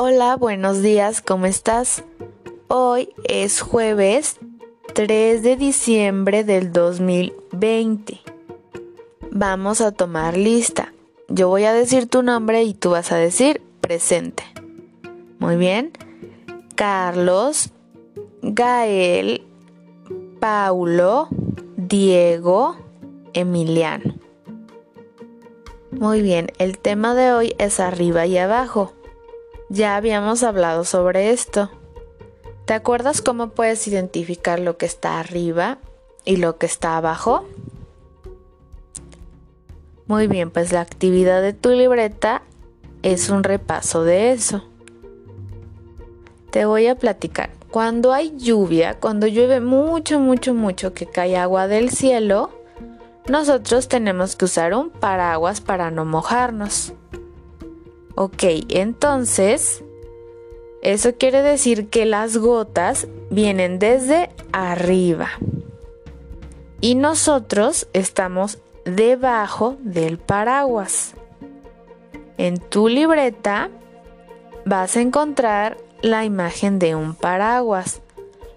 Hola, buenos días, ¿cómo estás? Hoy es jueves 3 de diciembre del 2020. Vamos a tomar lista. Yo voy a decir tu nombre y tú vas a decir presente. Muy bien. Carlos, Gael, Paulo, Diego, Emiliano. Muy bien, el tema de hoy es arriba y abajo. Ya habíamos hablado sobre esto. ¿Te acuerdas cómo puedes identificar lo que está arriba y lo que está abajo? Muy bien, pues la actividad de tu libreta es un repaso de eso. Te voy a platicar. Cuando hay lluvia, cuando llueve mucho, mucho, mucho, que cae agua del cielo, nosotros tenemos que usar un paraguas para no mojarnos. Ok, entonces, eso quiere decir que las gotas vienen desde arriba. Y nosotros estamos debajo del paraguas. En tu libreta vas a encontrar la imagen de un paraguas.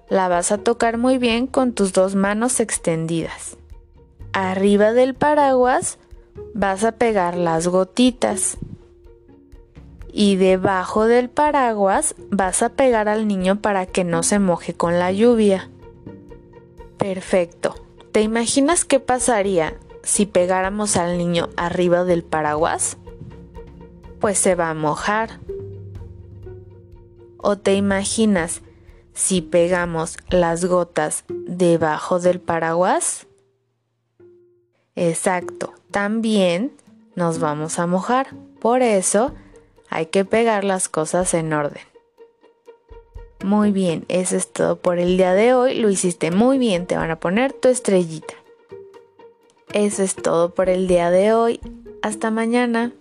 La vas a tocar muy bien con tus dos manos extendidas. Arriba del paraguas vas a pegar las gotitas y debajo del paraguas vas a pegar al niño para que no se moje con la lluvia. Perfecto. ¿Te imaginas qué pasaría si pegáramos al niño arriba del paraguas? Pues se va a mojar. ¿O te imaginas si pegamos las gotas debajo del paraguas? Exacto, también nos vamos a mojar. Por eso hay que pegar las cosas en orden. Muy bien, eso es todo por el día de hoy. Lo hiciste muy bien, te van a poner tu estrellita. Eso es todo por el día de hoy. Hasta mañana.